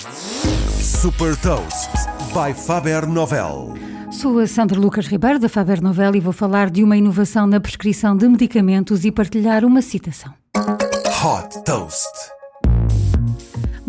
Super Toast by Faber Novel. Sou a Sandra Lucas Ribeiro da Faber Novel e vou falar de uma inovação na prescrição de medicamentos e partilhar uma citação. Hot Toast.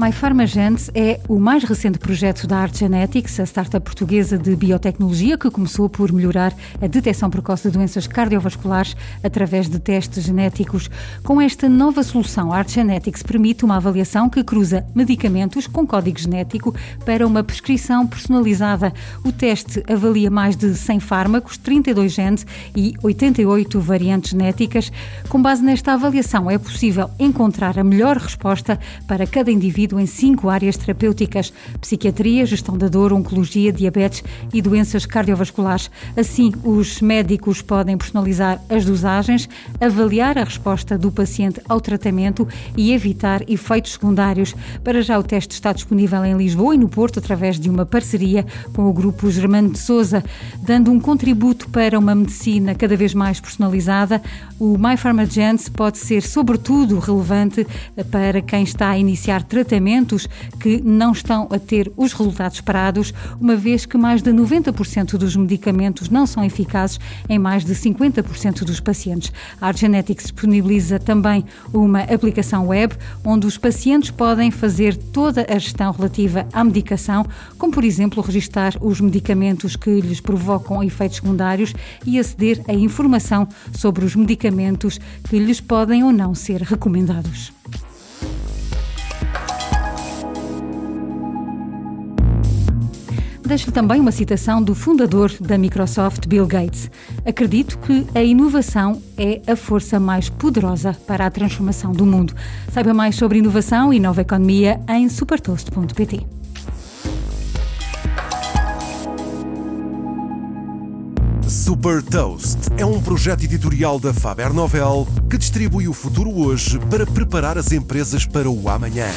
MyPharmaGens é o mais recente projeto da Art Genetics, a startup portuguesa de biotecnologia que começou por melhorar a detecção precoce de doenças cardiovasculares através de testes genéticos. Com esta nova solução, a Art Genetics permite uma avaliação que cruza medicamentos com código genético para uma prescrição personalizada. O teste avalia mais de 100 fármacos, 32 genes e 88 variantes genéticas. Com base nesta avaliação, é possível encontrar a melhor resposta para cada indivíduo em cinco áreas terapêuticas: psiquiatria, gestão da dor, oncologia, diabetes e doenças cardiovasculares. Assim, os médicos podem personalizar as dosagens, avaliar a resposta do paciente ao tratamento e evitar efeitos secundários. Para já, o teste está disponível em Lisboa e no Porto através de uma parceria com o grupo Germano de Souza, dando um contributo para uma medicina cada vez mais personalizada. O MyPharmaGens pode ser, sobretudo, relevante para quem está a iniciar tratamento tratamentos que não estão a ter os resultados esperados, uma vez que mais de 90% dos medicamentos não são eficazes em mais de 50% dos pacientes. A Artgenetics disponibiliza também uma aplicação web onde os pacientes podem fazer toda a gestão relativa à medicação, como por exemplo registar os medicamentos que lhes provocam efeitos secundários e aceder a informação sobre os medicamentos que lhes podem ou não ser recomendados. Deixo também uma citação do fundador da Microsoft, Bill Gates. Acredito que a inovação é a força mais poderosa para a transformação do mundo. Saiba mais sobre inovação e nova economia em supertoast.pt. Super Toast é um projeto editorial da Faber Novel que distribui o futuro hoje para preparar as empresas para o amanhã.